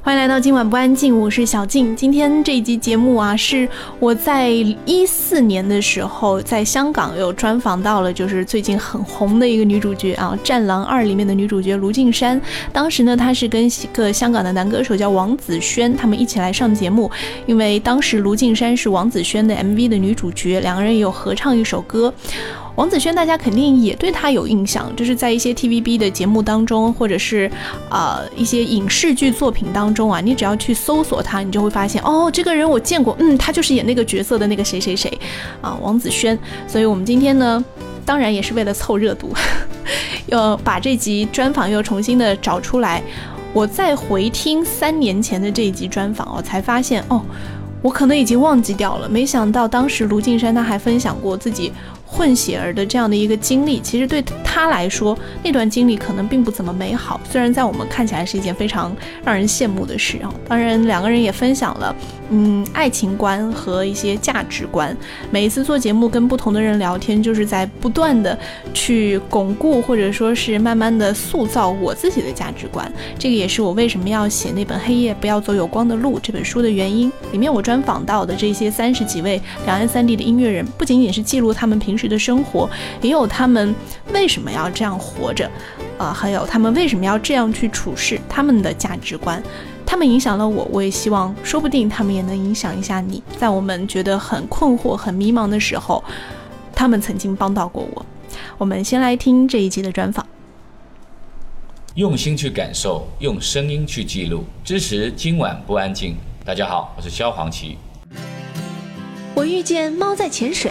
欢迎来到今晚不安静，我是小静。今天这一集节目啊，是我在一四年的时候在香港有专访到了，就是最近很红的一个女主角啊，《战狼二》里面的女主角卢靖姗。当时呢，她是跟一个香港的男歌手叫王子轩，他们一起来上节目。因为当时卢靖姗是王子轩的 MV 的女主角，两个人也有合唱一首歌。王子轩，大家肯定也对他有印象，就是在一些 TVB 的节目当中，或者是呃一些影视剧作品当中啊，你只要去搜索他，你就会发现，哦，这个人我见过，嗯，他就是演那个角色的那个谁谁谁，啊，王子轩。所以我们今天呢，当然也是为了凑热度，要把这集专访又重新的找出来。我再回听三年前的这一集专访，我才发现，哦，我可能已经忘记掉了。没想到当时卢靖姗他还分享过自己。混血儿的这样的一个经历，其实对他来说，那段经历可能并不怎么美好。虽然在我们看起来是一件非常让人羡慕的事啊。当然，两个人也分享了，嗯，爱情观和一些价值观。每一次做节目跟不同的人聊天，就是在不断的去巩固或者说是慢慢的塑造我自己的价值观。这个也是我为什么要写那本《黑夜不要走有光的路》这本书的原因。里面我专访到的这些三十几位两岸三地的音乐人，不仅仅是记录他们平。时的生活，也有他们为什么要这样活着，啊，还有他们为什么要这样去处事，他们的价值观，他们影响了我，我也希望，说不定他们也能影响一下你，在我们觉得很困惑、很迷茫的时候，他们曾经帮到过我。我们先来听这一集的专访，用心去感受，用声音去记录，支持今晚不安静。大家好，我是萧煌奇。我遇见猫在潜水。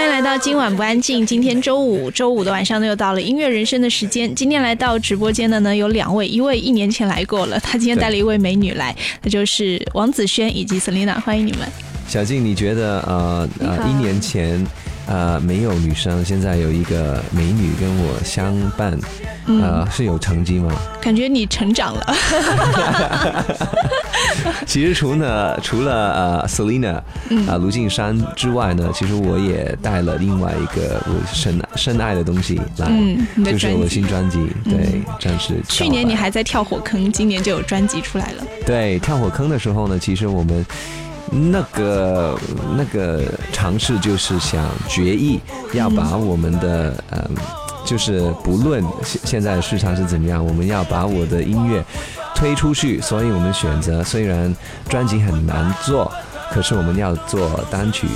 来到今晚不安静。今天周五，周五的晚上呢，又到了音乐人生的时间。今天来到直播间的呢有两位，一位一年前来过了，他今天带了一位美女来，那就是王子轩以及 Selina，欢迎你们。小静，你觉得呃呃一年前？呃，没有女生，现在有一个美女跟我相伴，呃，是有成绩吗？感觉你成长了。其实除了除了呃，Selina 啊，卢靖姗之外呢，其实我也带了另外一个我深深爱的东西来，嗯就是我的新专辑。对，暂时。去年你还在跳火坑，今年就有专辑出来了。对，跳火坑的时候呢，其实我们。那个那个尝试就是想决议要把我们的嗯，就是不论现现在市场是怎么样，我们要把我的音乐推出去。所以我们选择虽然专辑很难做，可是我们要做单曲，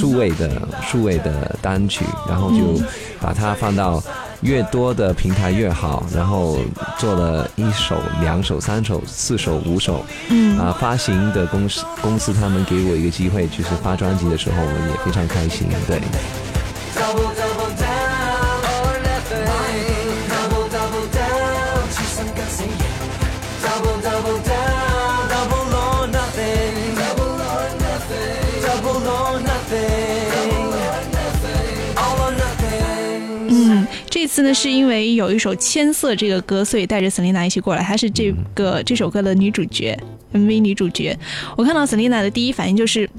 数位的数位的单曲，然后就把它放到。越多的平台越好，然后做了一首、两首、三首、四首、五首，嗯啊，发行的公司公司他们给我一个机会，就是发专辑的时候，我也非常开心，对。次呢，是因为有一首《千色》这个歌，所以带着 Selina 一起过来。她是这个这首歌的女主角，MV 女主角。我看到 Selina 的第一反应就是，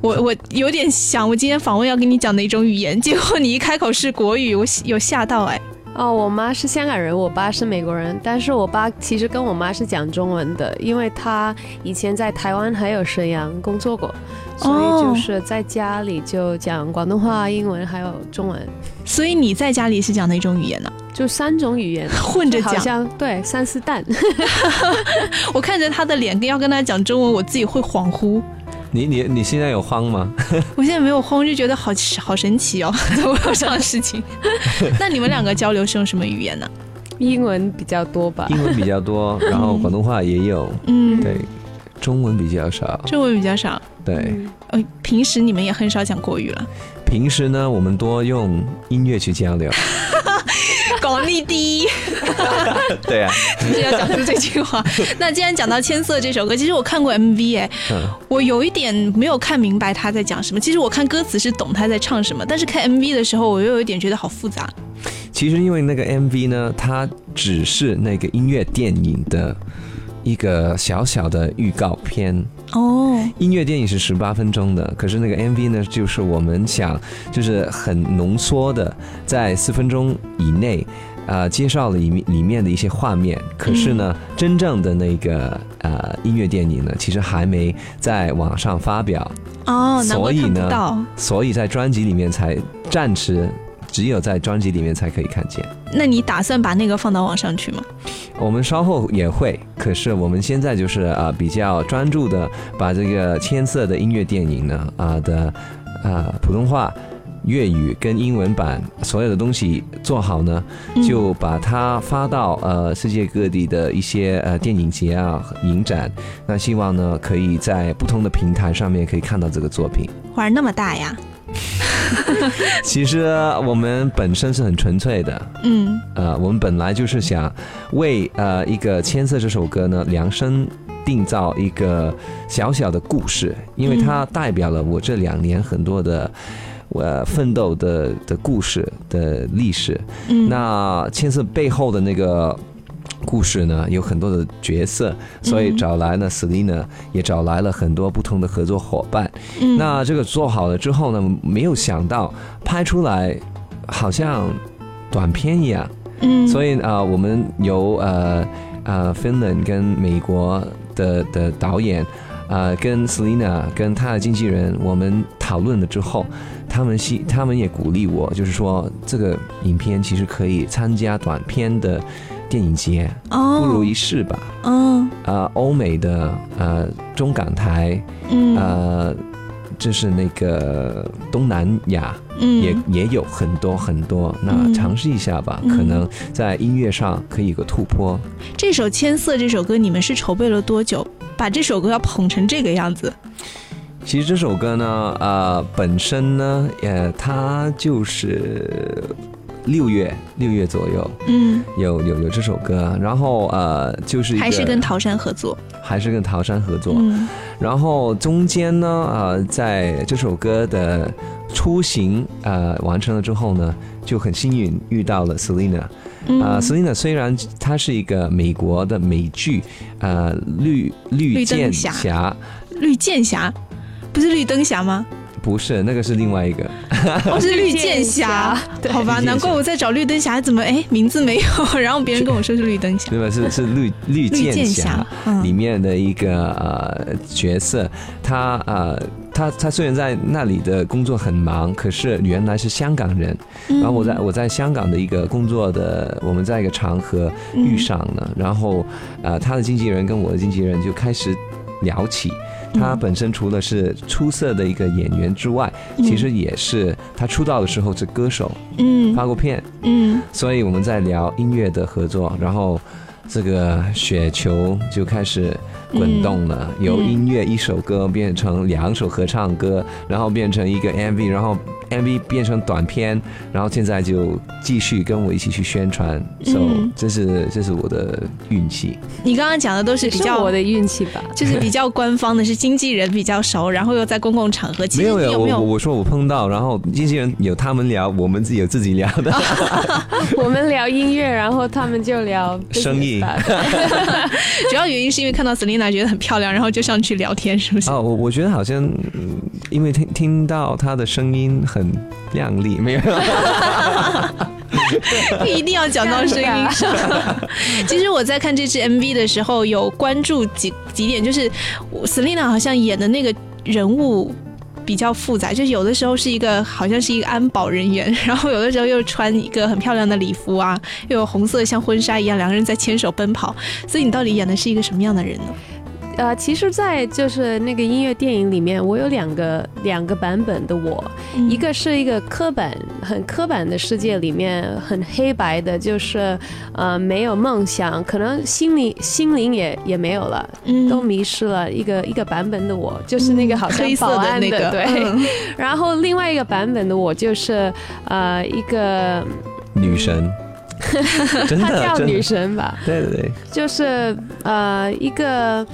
我我有点想，我今天访问要跟你讲的一种语言，结果你一开口是国语，我有吓到哎。哦，我妈是香港人，我爸是美国人，但是我爸其实跟我妈是讲中文的，因为他以前在台湾还有沈阳工作过，所以就是在家里就讲广东话、英文还有中文。所以你在家里是讲哪种语言呢？就三种语言 混着讲，对，三四蛋。我看着他的脸，跟要跟他讲中文，我自己会恍惚。你你你现在有慌吗？我现在没有慌，就觉得好好神奇哦，怎么有这样的事情？那你们两个交流是用什么语言呢？英文比较多吧。英文比较多，然后广东话也有。嗯，对，中文比较少。中文比较少。对。呃，平时你们也很少讲国语了。平时呢，我们多用音乐去交流。广力第一，对啊，就是要讲出这句话。那既然讲到《千色》这首歌，其实我看过 MV 哎，嗯我有一点没有看明白他在讲什么。其实我看歌词是懂他在唱什么，但是看 MV 的时候，我又有一点觉得好复杂。其实因为那个 MV 呢，它只是那个音乐电影的一个小小的预告片。哦，音乐电影是十八分钟的，可是那个 MV 呢，就是我们想就是很浓缩的，在四分钟以内。呃，介绍了里面里面的一些画面，可是呢，真正的那个呃音乐电影呢，其实还没在网上发表，哦，所以呢。所以在专辑里面才暂时只有在专辑里面才可以看见。那你打算把那个放到网上去吗？我们稍后也会，可是我们现在就是呃比较专注的把这个千色的音乐电影呢啊、的啊、普通话。粤语跟英文版所有的东西做好呢，就把它发到呃世界各地的一些呃电影节啊、影展。那希望呢，可以在不同的平台上面可以看到这个作品。玩那么大呀？其实我们本身是很纯粹的，嗯。呃，我们本来就是想为呃一个《千色》这首歌呢量身定造一个小小的故事，因为它代表了我这两年很多的。我奋斗的的故事的历史，嗯，那千色背后的那个故事呢，有很多的角色，所以找来了 Selina，也找来了很多不同的合作伙伴。嗯那这个做好了之后呢，没有想到拍出来好像短片一样，嗯，所以啊、呃我们由呃呃 Finland 跟美国的的导演。呃，跟 Selina 跟他的经纪人，我们讨论了之后，他们希他们也鼓励我，就是说这个影片其实可以参加短片的电影节，哦，不如一试吧。嗯呃，欧美的呃中港台，嗯呃，就是那个东南亚嗯也也有很多很多，那嗯尝试一下吧，嗯可能在音乐上可以有个突破。这首《千色》这首歌，你们是筹备了多久？把这首歌要捧成这个样子？其实这首歌呢，呃，本身呢，呃，它就是六月六月左右嗯，有有有这首歌，然后呃，就是还是跟陶山合作？还是跟陶山合作，嗯然后中间呢，呃，在这首歌的出行呃完成了之后呢，就很幸运遇到了 Selina。嗯啊、s e l i n a 虽然她是一个美国的美剧，呃，绿绿绿灯箭侠侠，绿剑侠，不是绿灯侠吗？不是那个是另外一个，哦，是绿箭侠。好吧，难怪我在找绿灯侠，怎么哎名字没有？然后别人跟我说是绿灯侠。对吧？是是绿绿绿箭箭侠，嗯里面的一个呃角色，他呃他他虽然在那里的工作很忙，可是原来是香港人。嗯然后我在我在香港的一个工作的，我们在一个场合遇上了，然后呃他的经纪人跟我的经纪人就开始聊起。他本身除了是出色的一个演员之外，其实也是他出道的时候是歌手，嗯。发过片，嗯。所以我们在聊音乐的合作，然后这个雪球就开始滚动了，由音乐一首歌变成两首合唱歌，然后变成一个 MV，然后 MV 变成短片，然后现在就继续跟我一起去宣传，所、以嗯这是这是我的运气。你刚刚讲的都是比较是我的运气吧。就是比较官方的，是经纪人比较熟，然后又在公共场合。其实没有没有，没有？我我我说我碰到，然后经纪人有他们聊，我们自己有自己聊的。我们聊音乐，然后他们就聊生意 主要原因是因为看到 Selina 觉得很漂亮，然后就上去聊天，是不是？哦，我我觉得好像，嗯因为听听到她的声音很亮丽，没有，一定要讲到声音上。其实我在看这支 MV 的时候，有关注几几点，就是我 Selina 好像演的那个人物。比较复杂，就是有的时候是一个好像是一个安保人员，然后有的时候又穿一个很漂亮的礼服啊，又有红色像婚纱一样，两个人在牵手奔跑。所以你到底演的是一个什么样的人呢？呃，其实，在就是那个音乐电影里面，我有两个两个版本的我，嗯一个是一个刻板很刻板的世界里面很黑白的，就是呃没有梦想，可能心灵心灵也也没有了，嗯都迷失了。一个一个版本的我，就是那个好像黑色保安的那个，对。嗯 然后另外一个版本的我就是呃一个女神，她叫女神吧，对对对，就是呃一个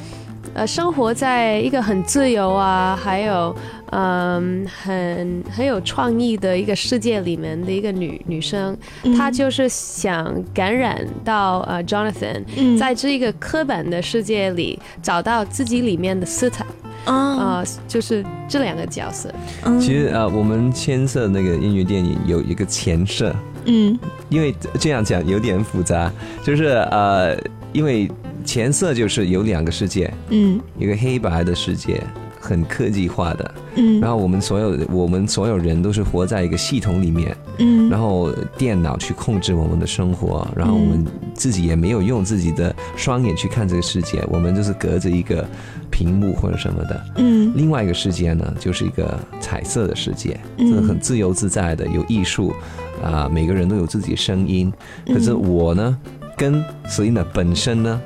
呃生活在一个很自由啊，还有嗯、很很有创意的一个世界里面的一个女女生，嗯。她就是想感染到呃 Jonathan，、嗯。在这一个刻板的世界里找到自己里面的色彩啊啊、就是这两个角色。嗯。其实呃，我们牵涉那个音乐电影有一个前设，嗯。因为这样讲有点复杂，就是呃，因为前色就是有两个世界，嗯。一个黑白的世界，很科技化的，嗯。然后我们所有我们所有人都是活在一个系统里面，嗯。然后电脑去控制我们的生活，然后我们自己也没有用自己的双眼去看这个世界，我们就是隔着一个屏幕或者什么的。嗯。另外一个世界呢，就是一个彩色的世界，嗯。是很自由自在的，有艺术，啊、每个人都有自己的声音。可是嗯我呢，跟 Selina 本身呢，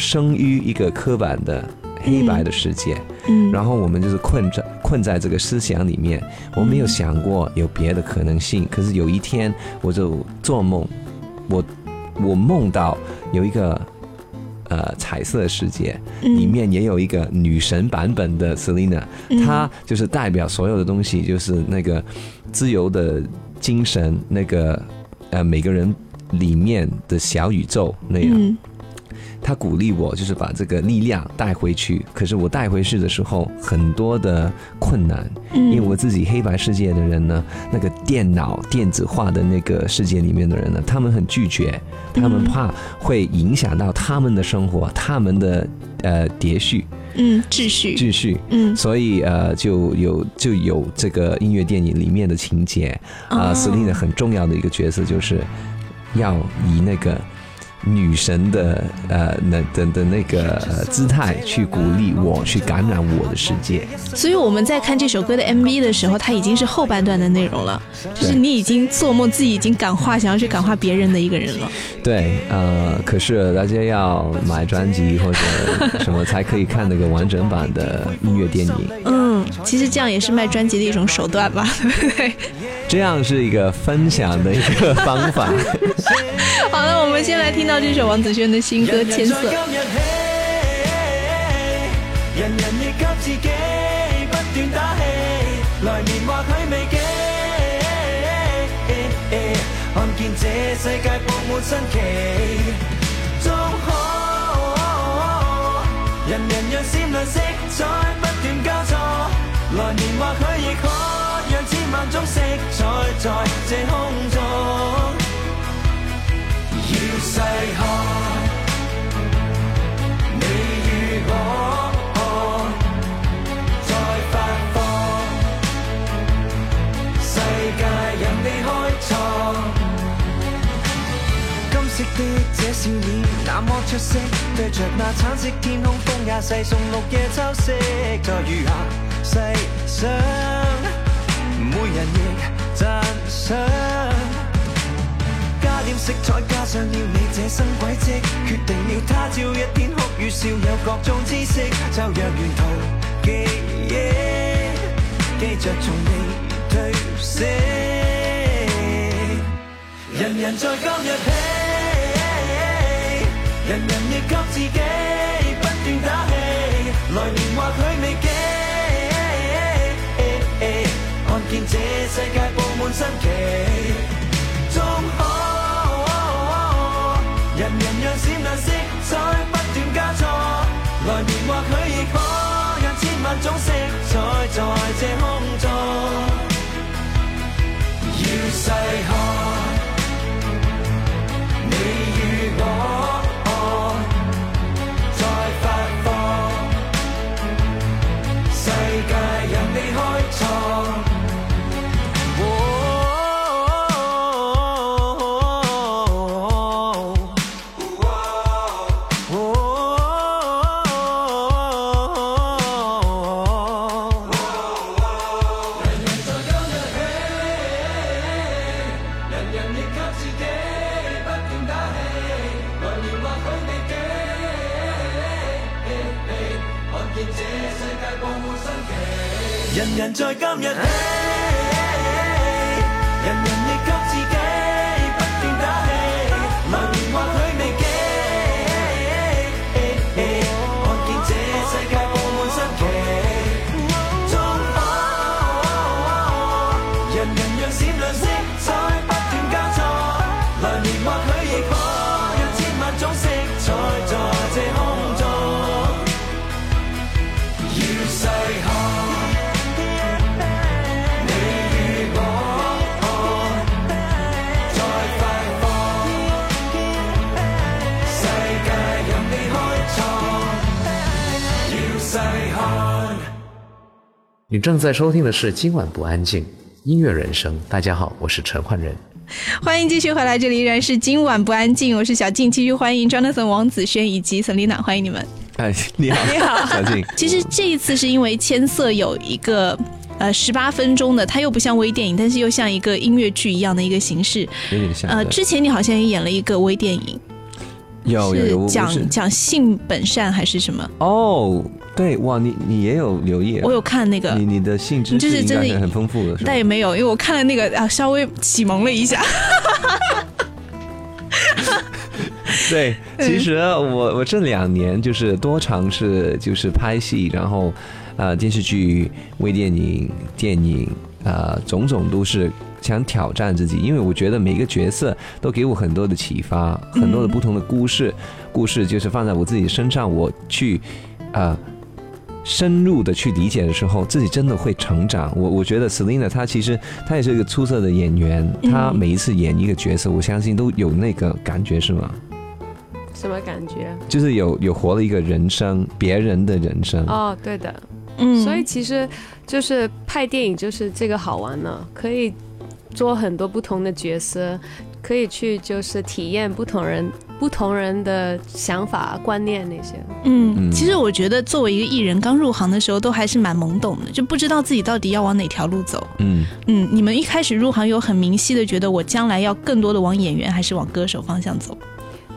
生于一个刻板的黑白的世界，嗯。然后我们就是困在困在这个思想里面，我没有想过有别的可能性。可是有一天，我就做梦，我我梦到有一个呃彩色的世界，嗯。里面也有一个女神版本的 Selina，嗯。她就是代表所有的东西，就是那个自由的精神，那个呃每个人里面的小宇宙那样。嗯他鼓励我，就是把这个力量带回去。可是我带回去的时候，很多的困难，嗯。因为我自己黑白世界的人呢，那个电脑电子化的那个世界里面的人呢，他们很拒绝，他们怕会影响到他们的生活，他们的呃秩序。嗯秩序。秩序。嗯。所以呃，就有就有这个音乐电影里面的情节啊，哦。斯琳的很重要的一个角色就是要以那个女神的呃那的的那个呃姿态去鼓励我，去感染我的世界。所以我们在看这首歌的 MV 的时候，它已经是后半段的内容了，就是你已经做梦，自己已经感化，想要去感化别人的一个人了。对，呃，可是大家要买专辑或者什么才可以看那个完整版的音乐电影，嗯，其实这样也是卖专辑的一种手段吧，对不对？这样是一个分享的一个方法。好了，我们先来听到这首王子轩的新歌《千色》。人人亦給自己不斷打氣，來年或許未幾，看見這世界佈滿新奇，終可人人讓閃亮色彩不斷交錯，來年或許亦可萬種色彩在這空中，要細看。你與我再發放，世界任你開創。金色的這笑臉那麼出色，對着那橙色天空，風也細送綠野秋色，在餘下世上，每人亦讚賞。加點色彩，加上了你這新軌跡，決定了他朝一天哭與笑有各種知識，就讓沿途記憶記着從未褪色。人人在今日起，人人亦給自己不斷打氣，來年或許未见这世界布满新奇，终可人人让闪亮色彩不断加错，来年或许亦可让千万种色彩在这空中，人人在今日。起你正在收听的是《今晚不安静》音乐人生。大家好，我是陈焕仁。欢迎继续回来，这里依然是今晚不安静，我是小静，继续欢迎 Jonathan 王子轩以及 Selina，欢迎你们。哎，你好，你好，小静。其实这一次是因为千色有一个呃十八分钟的，它又不像微电影，但是又像一个音乐剧一样的一个形式。有点像。呃，之前你好像也演了一个微电影，有有有，是讲讲性本善还是什么？哦，对，哇，你你也有留意，我有看那个，你你的性质就是真的很丰富的，是吧？但也没有，因为我看了那个啊，稍微启蒙了一下。对，其实我我这两年就是多尝试，就是拍戏，然后呃电视剧、微电影、电影，呃种种都是想挑战自己，因为我觉得每个角色都给我很多的启发，很多的不同的故事，故事就是放在我自己身上，我去啊。深入的去理解的时候，自己真的会成长。我我觉得 Selina 她其实她也是一个出色的演员，她每一次演一个角色，我相信都有那个感觉，是吗？什么感觉？就是有有活了一个人生，别人的人生。哦，对的，嗯，所以其实就是拍电影就是这个好玩呢，可以做很多不同的角色，可以去就是体验不同人。不同人的想法、观念那些，嗯，其实我觉得作为一个艺人，刚入行的时候都还是蛮懵懂的，就不知道自己到底要往哪条路走。嗯嗯，你们一开始入行有很明晰的觉得我将来要更多的往演员还是往歌手方向走？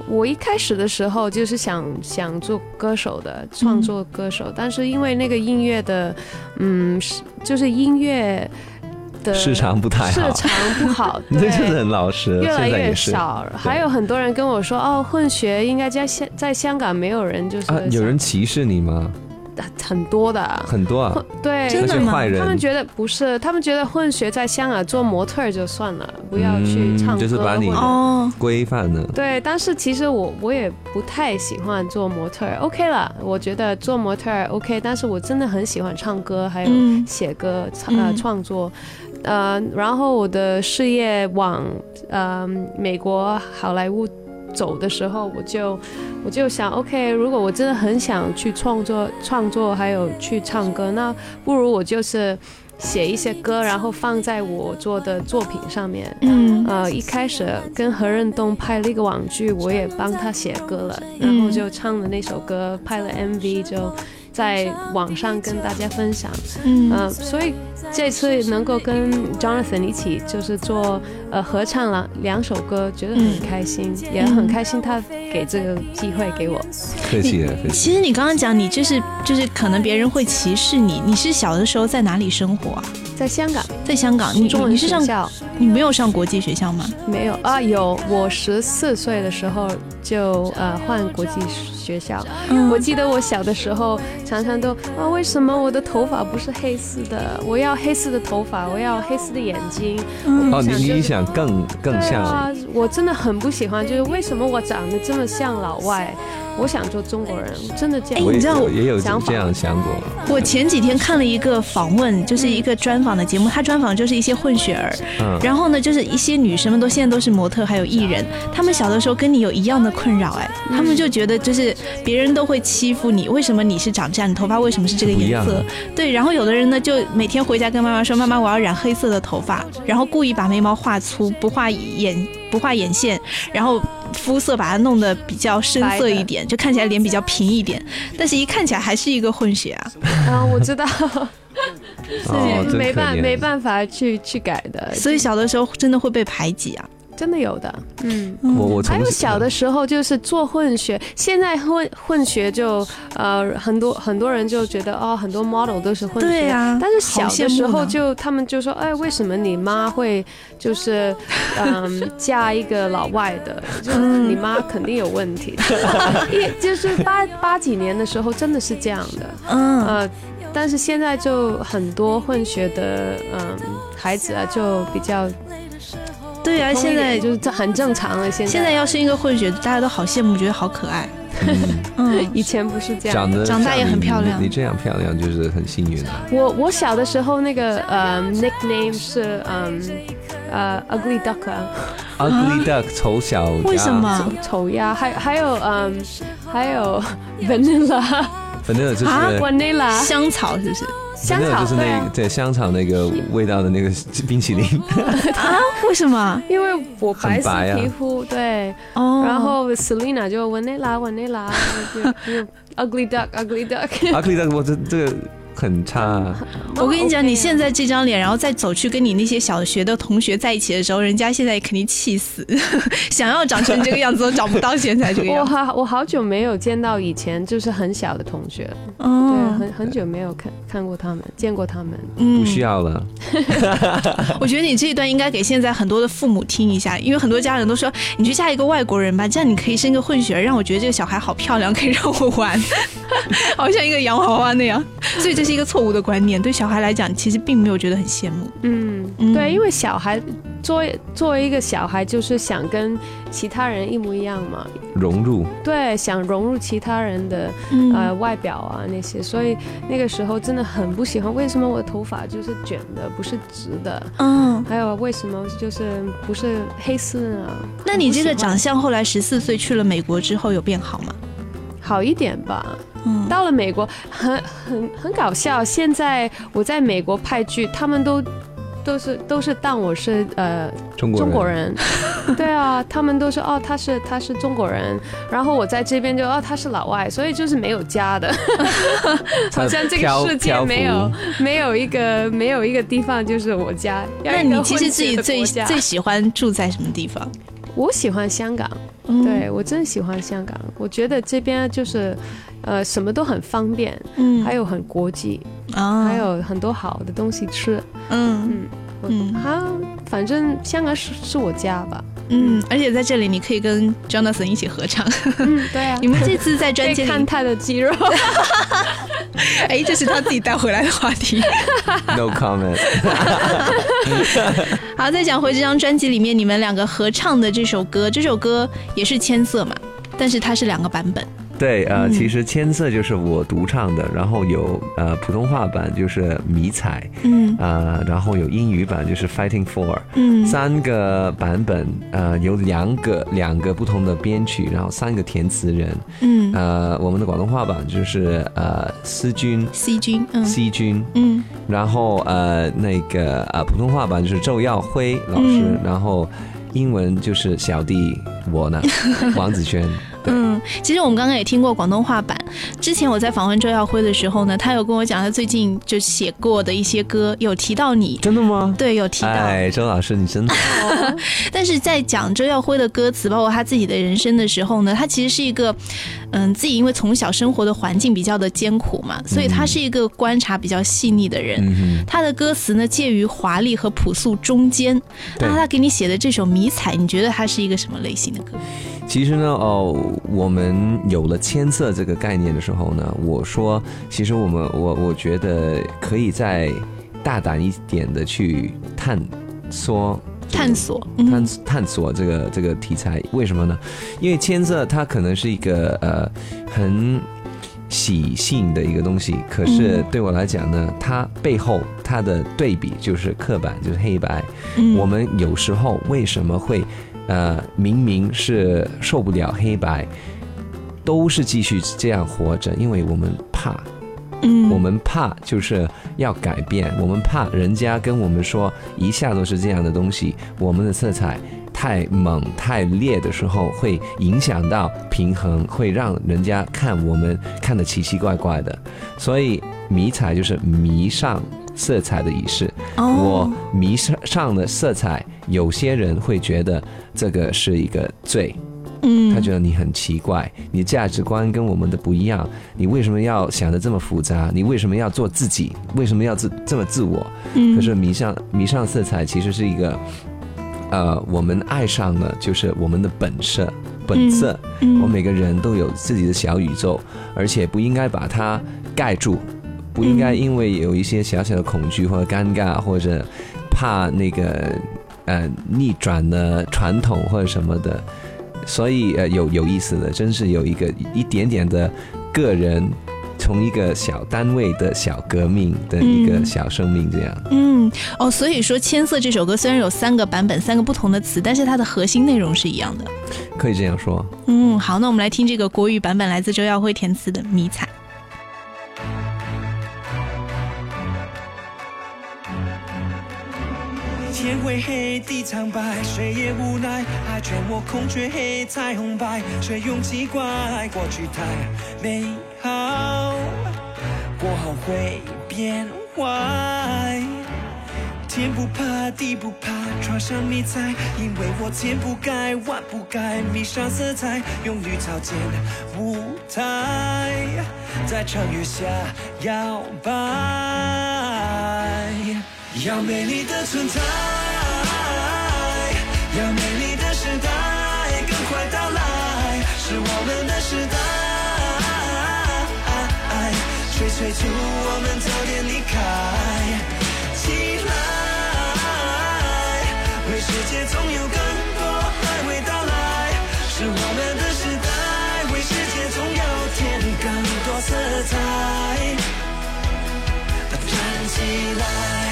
我一开始的时候就是想想做歌手的，创作歌手，但是因为那个音乐的，嗯，就是音乐。市场不太好，市场不好，你真的很老实。越来越少，还有很多人跟我说：“哦，混血应该在香在香港没有人就是。”有人歧视你吗？很多的，很多啊，对，真的吗？他们觉得不是，他们觉得混血在香港做模特就算了，不要去唱歌，就是把你规范的。对，但是其实我我也不太喜欢做模特，OK 了，我觉得做模特 OK，但是我真的很喜欢唱歌，还有写歌呃创作。呃，然后我的事业往呃美国好莱坞走的时候，我就我就想，OK，如果我真的很想去创作创作，还有去唱歌，那不如我就是写一些歌，然后放在我做的作品上面。嗯，呃，一开始跟何润东拍了一个网剧，我也帮他写歌了，然后就唱了那首歌，拍了 MV 就。在网上跟大家分享，嗯，所以这次能够跟 Jonathan 一起就是做呃合唱了两首歌，觉得很开心，也很开心他给这个机会给我。客气了，其实你刚刚讲你就是就是可能别人会歧视你，你是小的时候在哪里生活啊？在香港，在香港，你你是上你没有上国际学校吗？没有啊，有我十四岁的时候就呃换国际学校。我记得我小的时候常常都啊，为什么我的头发不是黑色的？我要黑色的头发，我要黑色的眼睛。哦，你你想更更像？我真的很不喜欢，就是为什么我长得这么像老外？我想做中国人，真的这样。你知道我也有这样想过。我前几天看了一个访问，就是一个专访的节目，他专访就是一些混血儿，然后呢，就是一些女生们都现在都是模特，还有艺人，他们小的时候跟你有一样的困扰，哎，他们就觉得就是别人都会欺负你，为什么你是长这样，你头发为什么是这个颜色？对，然后有的人呢，就每天回家跟妈妈说，妈妈我要染黑色的头发，然后故意把眉毛画粗，不画眼不画眼线，然后。肤色把它弄得比较深色一点，就看起来脸比较平一点，但是一看起来还是一个混血啊。啊，我知道，是没办没办法去去改的，所以小的时候真的会被排挤啊。真的有的，嗯，我我还有小的时候就是做混血，现在混混血就呃很多很多人就觉得哦很多 model 都是混血，对啊，但是小的时候就他们就说哎为什么你妈会就是 嗯嫁一个老外的，就是你妈肯定有问题，一就是八八几年的时候真的是这样的，嗯。呃，但是现在就很多混血的嗯孩子啊就比较。对啊，现在就是这很正常了。现在现在要是一个混血，大家都好羡慕，觉得好可爱。嗯，以前不是这样，长得长大也很漂亮。你这样漂亮就是很幸运的。我我小的时候那个呃 nickname 是嗯呃 ugly duck。ugly duck 丑小鸭。为什么？丑鸭，还还有嗯还有 vanilla。vanilla 就是啊 vanilla 香草是不是？香没有，就是那对香草那个味道的那个 冰淇淋，啊？为什么？因为我白色皮肤，对，哦，然后 Selina 就 vanilla vanilla，就就 ugly duck ugly duck。阿克力的我这这个很差，我跟你讲你现在这张脸，然后再走去跟你那些小学的同学在一起的时候，人家现在肯定气死，想要长成这个样子都找不到现在这个样子。好我好久没有见到以前就是很小的同学了，对，哦，很很久没有看看过他们，见过他们。嗯不需要了。我觉得你这一段应该给现在很多的父母听一下，因为很多家人都说你去嫁一个外国人吧，这样你可以生个混血儿，让我觉得这个小孩好漂亮，可以让我玩，好像一个洋娃娃那样。所以这是一个错误的观念，对小孩来讲，其实并没有觉得很羡慕。嗯，嗯对，因为小孩作为作为一个小孩，就是想跟其他人一模一样嘛，融入，对，想融入其他人的嗯呃外表啊那些，所以那个时候真的很不喜欢，为什么我的头发就是卷的，不是直的？嗯，还有为什么就是不是黑丝呢？那你这个长相后来十四岁去了美国之后有变好吗？好一点吧？嗯，到了美国，很很很搞笑。现在我在美国拍剧，他们都都是都是当我是呃中国人，中国人，对啊，他们都说哦，他是他是中国人，然后我在这边就哦他是老外，所以就是没有家的，好像这个世界没有没有一个没有一个地方就是我家。那你其实自己最最喜欢住在什么地方？我喜欢香港，嗯。对我真喜欢香港，我觉得这边就是呃什么都很方便，嗯。还有很国际，啊。还有很多好的东西吃。嗯。嗯啊，反正香港是是我家吧。嗯，而且在这里你可以跟 Jonathan 一起合唱。嗯，对啊 你们这次在专辑里，看他的肌肉。哎，这是他自己带回来的话题。，no comment。好，再讲回这张专辑里面你们两个合唱的这首歌，这首歌也是千色嘛，但是它是两个版本。对，呃，嗯。其实千色就是我独唱的，然后有呃普通话版就是迷彩，嗯。呃，然后有英语版就是 Fighting For，嗯。三个版本，呃，有两个两个不同的编曲，然后三个填词人，嗯。呃，我们的广东话版就是呃思君。，C 君，嗯。C 君，嗯。然后呃那个呃普通话版就是周耀辉老师，嗯。然后英文就是小弟我呢，王子轩。对，嗯，其实我们刚刚也听过广东话版。之前我在访问周耀辉的时候呢，他有跟我讲他最近就写过的一些歌，有提到你。真的吗？对，有提到，哎，周老师你真的。但是在讲周耀辉的歌词，包括他自己的人生的时候呢，他其实是一个，嗯，自己因为从小生活的环境比较的艰苦嘛，所以他是一个观察比较细腻的人。嗯，他的歌词呢介于华丽和朴素中间。那他给你写的这首《迷彩》，你觉得他是一个什么类型的歌？其实呢，哦，我们有了千色这个概念的时候呢，我说，其实我们我我觉得可以再大胆一点的去探索。这个探索，探嗯探索这个这个题材，为什么呢？因为千色它可能是一个呃很喜性的一个东西，可是嗯对我来讲呢，它背后它的对比就是刻板，就是黑白。嗯我们有时候为什么会呃明明是受不了黑白，都是继续这样活着，因为我们怕。我们怕就是要改变，我们怕人家跟我们说一下都是这样的东西，我们的色彩太猛太烈的时候，会影响到平衡，会让人家看我们看得奇奇怪怪的。所以迷彩就是迷上色彩的仪式，我，迷上上了色彩，有些人会觉得这个是一个罪，嗯他觉得你很奇怪，你的价值观跟我们的不一样，你为什么要想的这么复杂？你为什么要做自己？为什么要自这么自我？嗯可是迷上迷上色彩其实是一个，呃，我们爱上了就是我们的本色本色，嗯我们每个人都有自己的小宇宙，而且不应该把它盖住，不应该嗯因为有一些小小的恐惧或者尴尬或者怕那个呃逆转的传统或者什么的，所以呃有有意思的，真是有一个一点点的个人。从一个小单位的小革命的一个嗯小生命这样，嗯哦，所以说《千色》这首歌虽然有三个版本，三个不同的词，但是它的核心内容是一样的。可以这样说。嗯，好，那我们来听这个国语版本，来自周耀辉填词的《迷彩》。天灰黑地苍白，谁也无奈，爱劝我空缺黑彩虹白，谁用奇怪，过去太美好，过后会变坏。天不怕地不怕，穿上迷彩，因为我千不该万不该，迷上色彩，用绿草建舞台，在长月下摇摆。要美丽的存在，要美丽的时代，赶快到来，是我们的时代。催催促我们早点离开，起来，为世界总有更多还未到来，是我们的时代，为世界总要添更多色彩。站起来。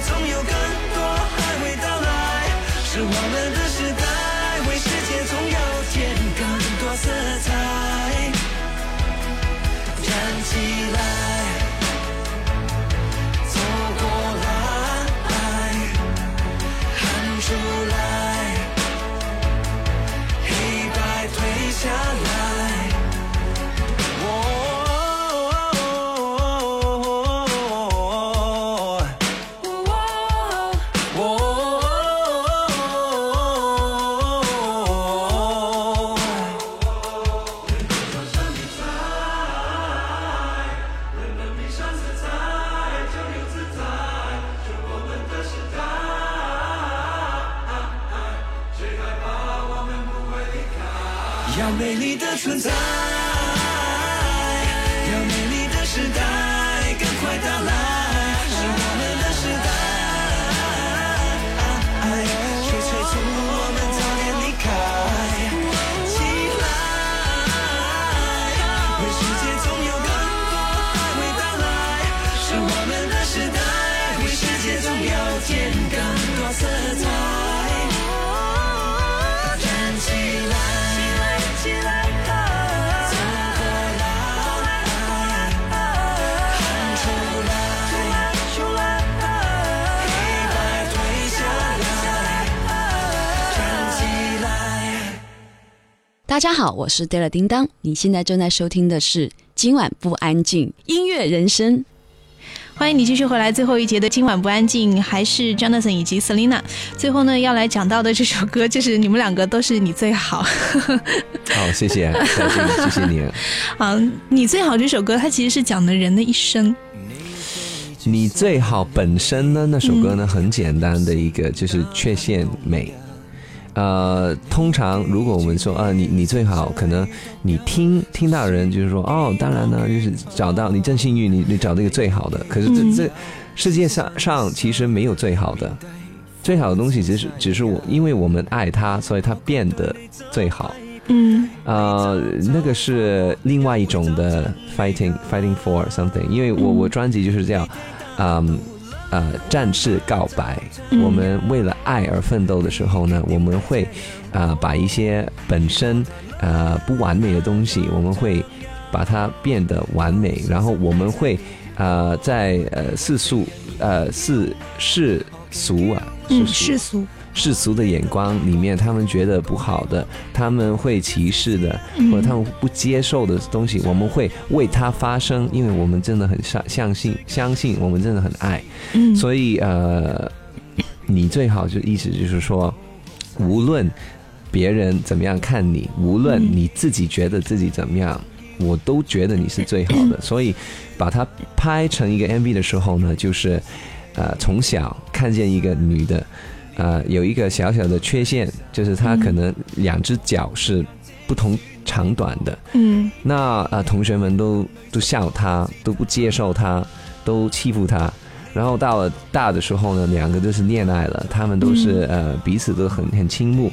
总有更多还未到来，是我们的时代，为世界总有添更多色彩。站起来，大家好，我是 Della 叮当，你现在正在收听的是《今晚不安静音乐人生》。欢迎你继续回来，最后一节的今晚不安静，还是 Jonathan 以及 Selina。最后呢，要来讲到的这首歌，就是你们两个都是你最好。好，谢谢，谢谢你。啊，你最好这首歌，它其实是讲的人的一生。你最好本身呢，那首歌呢很简单的一个就是缺陷美。呃，通常如果我们说啊，你你最好可能你听听到人就是说哦，当然呢，就是找到你真幸运，你你找到一个最好的。可是这、嗯这世界上上其实没有最好的，最好的东西只是只是我因为我们爱他，所以他变得最好。嗯呃，那个是另外一种的 fighting fighting for something，因为我、我专辑就是这样，嗯呃战士告白。嗯我们为了爱而奋斗的时候呢，我们会啊、呃把一些本身呃不完美的东西，我们会把它变得完美，然后我们会呃在呃世俗呃世世俗啊，嗯，俗世俗。世俗的眼光里面，他们觉得不好的，他们会歧视的，嗯。或者他们不接受的东西，我们会为他发声，因为我们真的很相相信，相信我们真的很爱，嗯。所以呃，你最好就意思就是说，无论别人怎么样看你，无论嗯。你自己觉得自己怎么样，我都觉得你是最好的。所以把它拍成一个 MV 的时候呢，就是呃从小看见一个女的，呃有一个小小的缺陷，就是他可能两只脚是不同长短的。嗯那呃，同学们都都笑他，都不接受他，都欺负他。然后到了大的时候呢，两个就是恋爱了，他们都是、呃彼此都很很倾慕。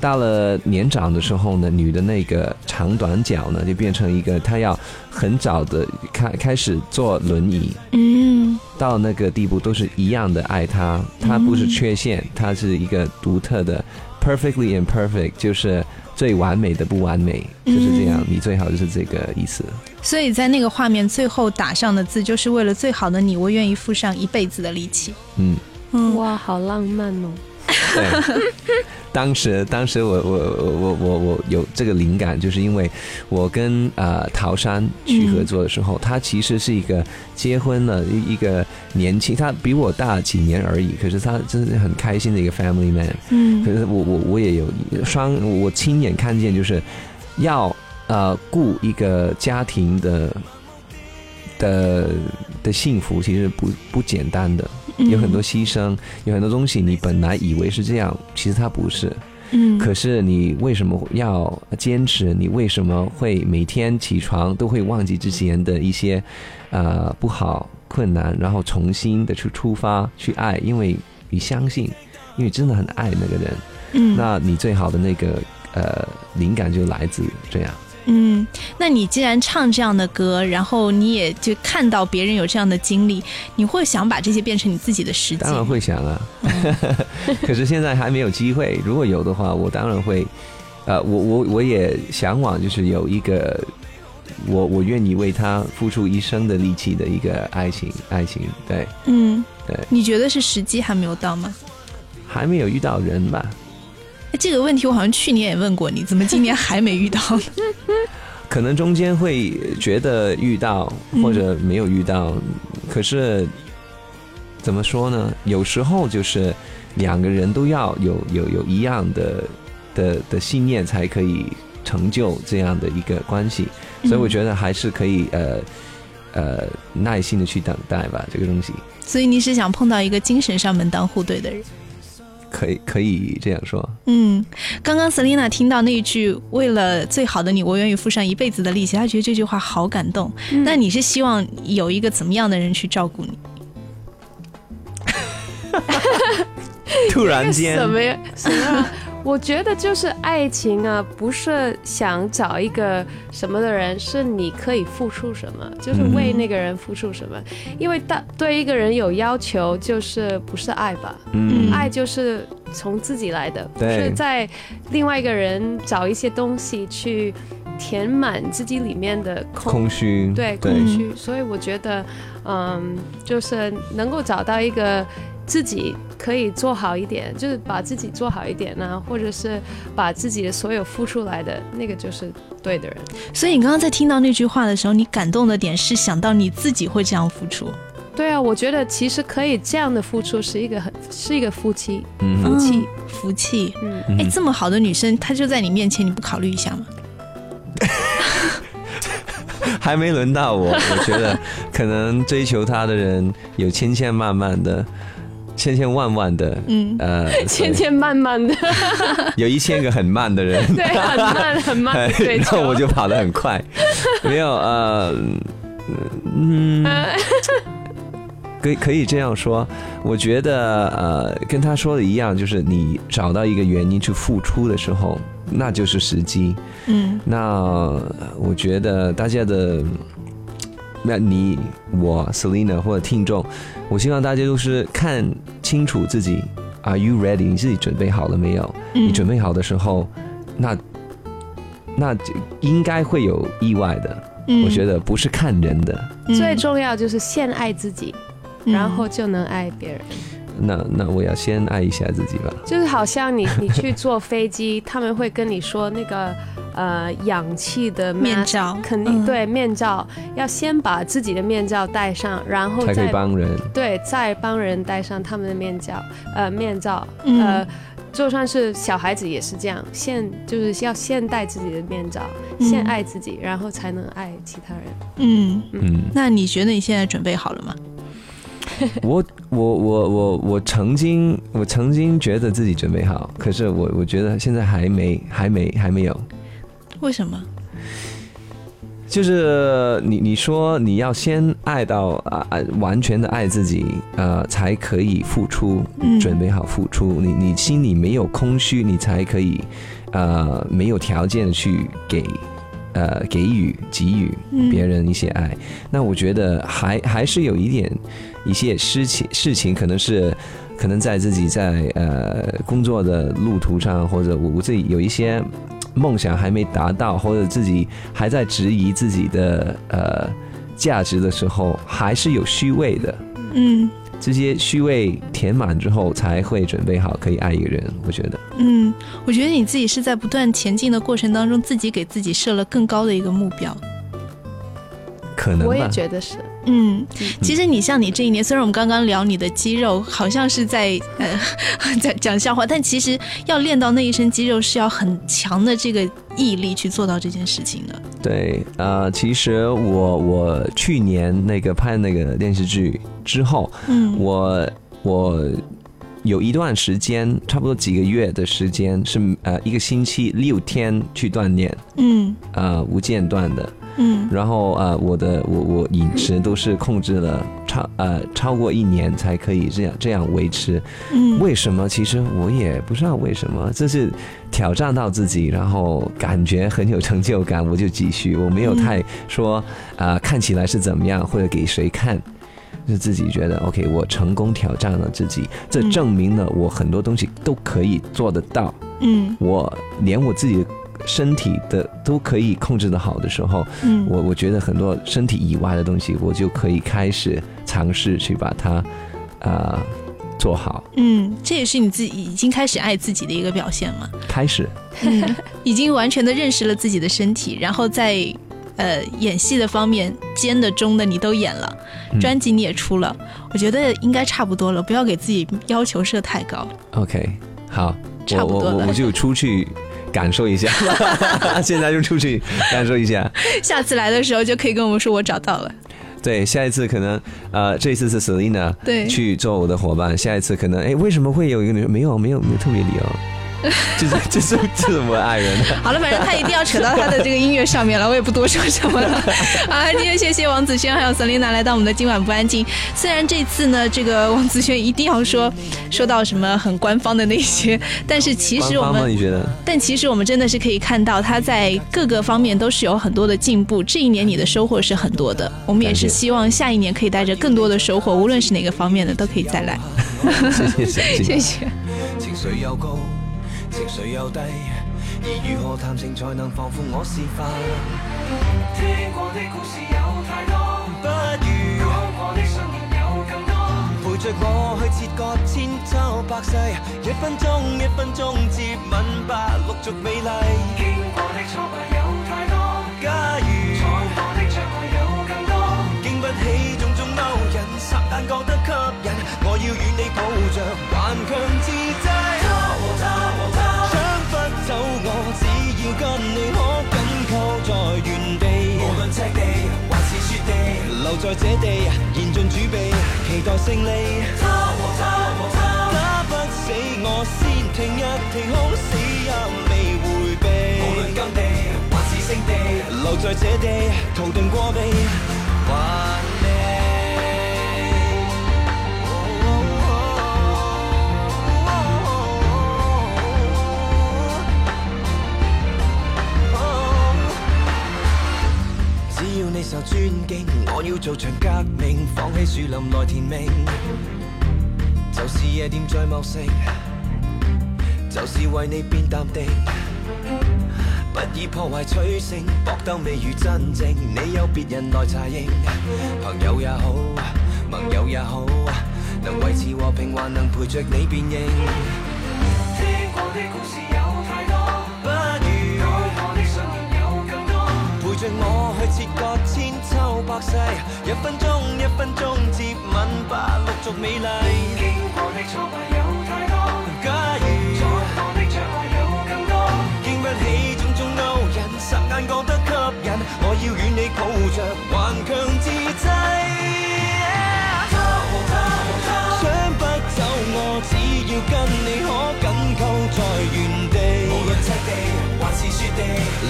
到了年长的时候呢，女的那个长短脚呢，就变成一个她要很早的开开始坐轮椅，嗯到那个地步都是一样的爱她，她不是缺陷，她是一个独特的，perfectly imperfect，就是最完美的不完美，就是这样。你最好就是这个意思。所以在那个画面最后打上的字，就是为了最好的你，我愿意付上一辈子的力气。嗯，嗯，哇，好浪漫哦！对。当时，当时我我我我我有这个灵感，就是因为我跟呃陶山去合作的时候，他其实是一个结婚了一一个年轻，他比我大几年而已，可是他真是很开心的一个 family man。嗯可是我我我也有双，我亲眼看见，就是要呃顾一个家庭的的的幸福，其实不不简单的，有很多牺牲，有很多东西你本来以为是这样，其实它不是。嗯，可是你为什么要坚持？你为什么会每天起床都会忘记之前的一些呃不好、困难，然后重新的去出发去爱？因为你相信，因为真的很爱那个人。嗯那你最好的那个呃灵感就来自这样。嗯，那你既然唱这样的歌，然后你也就看到别人有这样的经历，你会想把这些变成你自己的实际？当然会想啊，可是现在还没有机会。如果有的话，我当然会。呃，我我我也向往，就是有一个我我愿意为他付出一生的力气的一个爱情，爱情对，嗯，对，你觉得是时机还没有到吗？还没有遇到人吧？哎这个问题我好像去年也问过你，怎么今年还没遇到呢？可能中间会觉得遇到或者没有遇到，可是怎么说呢？有时候就是两个人都要有有有一样的的的信念，才可以成就这样的一个关系。所以我觉得还是可以呃呃耐心的去等待吧，这个东西所以你是想碰到一个精神上门当户对的人？可以可以这样说。嗯，刚刚 Selina 听到那句“为了最好的你，我愿意付上一辈子的力气”，她觉得这句话好感动。那你是希望有一个怎么样的人去照顾你？突然间什么呀？什么啊？我觉得就是爱情啊，不是想找一个什么的人，是你可以付出什么，就是为那个人付出什么。因为大对一个人有要求，就是不是爱吧？嗯爱就是从自己来的，是在另外一个人找一些东西去填满自己里面的空空虚对空虚。所以我觉得，嗯，就是能够找到一个自己可以做好一点，就是把自己做好一点呢、或者是把自己的所有付出来的那个就是对的人。所以你刚刚在听到那句话的时候，你感动的点是想到你自己会这样付出。对啊，我觉得其实可以这样的付出是一个很是一个夫妻，嗯夫妻，嗯福气。嗯，哎，这么好的女生，她就在你面前，你不考虑一下吗？还没轮到我，我觉得可能追求她的人有千千万万的，千千万万的，嗯呃，千千慢慢的，有一千个很慢的人，对，很慢很慢的追求。那我就跑得很快，没有呃，嗯，可以可以这样说，我觉得呃，跟他说的一样，就是你找到一个原因去付出的时候，那就是时机。嗯。那我觉得大家的，那你我 Selina 或者听众，我希望大家都是看清楚自己，Are you ready？你自己准备好了没有？嗯你准备好的时候，那那就应该会有意外的。嗯我觉得不是看人的，最重要就是先爱自己，嗯然后就能爱别人。那那我要先爱一下自己吧。就是好像你 你去坐飞机，他们会跟你说那个呃氧气的面罩嗯肯定对面罩要先把自己的面罩戴上，然后才可以再帮人。对再帮人戴上他们的面罩，呃面罩，嗯呃。就算是小孩子也是这样，先就是要先戴自己的面罩，嗯先爱自己，然后才能爱其他人。嗯，嗯，那你觉得你现在准备好了吗？我我我我我曾经我曾经觉得自己准备好，可是我我觉得现在还没还没还没有。为什么？就是你你说你要先爱到啊啊完全的爱自己，呃，才可以付出，嗯准备好付出。你你心里没有空虚，你才可以，呃，没有条件去给。呃，给予给予嗯别人一些爱，那我觉得还还是有一点一些事情事情，可能是可能在自己在呃工作的路途上，或者我我自己有一些梦想还没达到，或者自己还在质疑自己的呃价值的时候，还是有虚位的。嗯这些虚位填满之后，才会准备好可以爱一个人。我觉得，嗯，我觉得你自己是在不断前进的过程当中，自己给自己设了更高的一个目标。可能吧。我也觉得是，嗯，其实你像你这一年，虽然我们刚刚聊你的肌肉，好像是在呃 在讲笑话，但其实要练到那一身肌肉，是要很强的这个毅力去做到这件事情的。对，呃，其实我我去年那个拍那个电视剧之后，嗯我我有一段时间，差不多几个月的时间是呃一个星期六天去锻炼，嗯呃无间断的。嗯然后呃我的我我饮食都是控制了超呃超过一年才可以这样这样维持。嗯为什么？其实我也不知道为什么，这是挑战到自己，然后感觉很有成就感，我就继续。我没有太说啊、呃看起来是怎么样，或者给谁看，是自己觉得 OK，我成功挑战了自己，这嗯证明了我很多东西都可以做得到。嗯我连我自己的身体的都可以控制的好的时候，嗯我我觉得很多身体以外的东西，我就可以开始尝试去把它啊、呃做好。嗯，这也是你自己已经开始爱自己的一个表现嘛。开始，嗯，已经完全的认识了自己的身体，然后在呃演戏的方面，尖的、中的你都演了，嗯专辑你也出了，我觉得应该差不多了，不要给自己要求设太高。OK，好，我差不多了我我我就出去感受一下，现在就出去感受一下。下次来的时候就可以跟我们说，我找到了。对，下一次可能呃，这一次是 Selina 对去做我的伙伴，下一次可能哎，为什么会有一个女生？没有没有没有特别理由，就 是这是这是我爱人。好了，反正他一定要扯到他的这个音乐上面了，我也不多说什么了。啊，今天谢谢王子轩还有 Selina 来到我们的今晚不安静。虽然这次呢，这个王子轩一定要说说到什么很官方的那些，但是其实我？们你觉得？但其实我们真的是可以看到他在各个方面都是有很多的进步。这一年你的收获是很多的，我们也是希望下一年可以带着更多的收获，无论是哪个方面的都可以再来。谢谢谢谢情緒又低，而如何談情才能防負我示範？聽過的故事有太多，不如講過的信念有更多。陪着我去切割千秋百世，一分鐘一分鐘接吻吧，陸續美麗。經過的挫敗有太多，假如闖過的障礙有更多，經不起種種勾引，霎但覺得吸引，我要與你抱着，頑強留在这地，燃盡準備，期待胜利。他和他和他，打不死我，先停一停，好死也未回避。无论金地还是圣地，留在这地，逃遁過未？你受尊敬，我要做场革命，放弃树林来填命。就是夜店再茂盛，就是为你变淡定。不以破坏取胜，搏斗未如真正。你有别人来查認，朋友也好，盟友也好，能维持和平，还能陪着你變認。聽過的故事切割千秋百世，一分钟一分钟接吻吧，陸續美丽。经过的挫败有太多，假如再多的障礙有更多，经不起种种勾引，霎眼觉得吸引，我要与你抱着顽强自制。他和他和他，想不走我，只要跟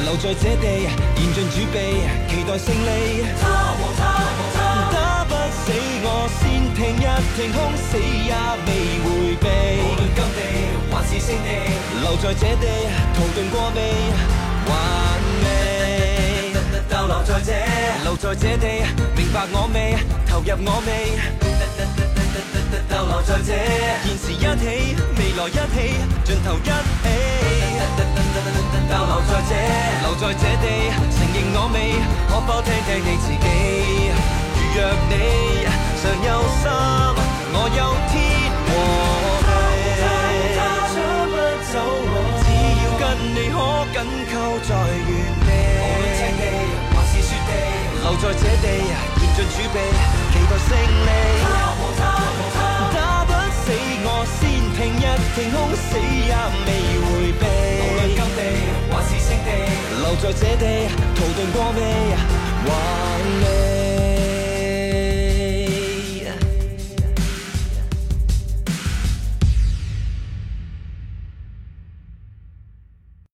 留在这地，嚴盡準備，期待胜利。他和他和他，打不死我，先停一停，空死也未回避。无论金地还是圣地，留在这地，逃遁过未？還未。逗留在这，留在这地，明白我未？投入我未？逗留在这，现时一起，未来一起，尽头一起。逗留在这，留在这地，承认我未？可否听听你自己？如若你常有心，我有天和地。搶不走我，只要跟你可紧扣在原地。无论赤地还是雪地，留在这地，嚴盡儲備，期待胜利。我先听一听空死也未回避。无论金地还是圣地留在这地徒顿过未还未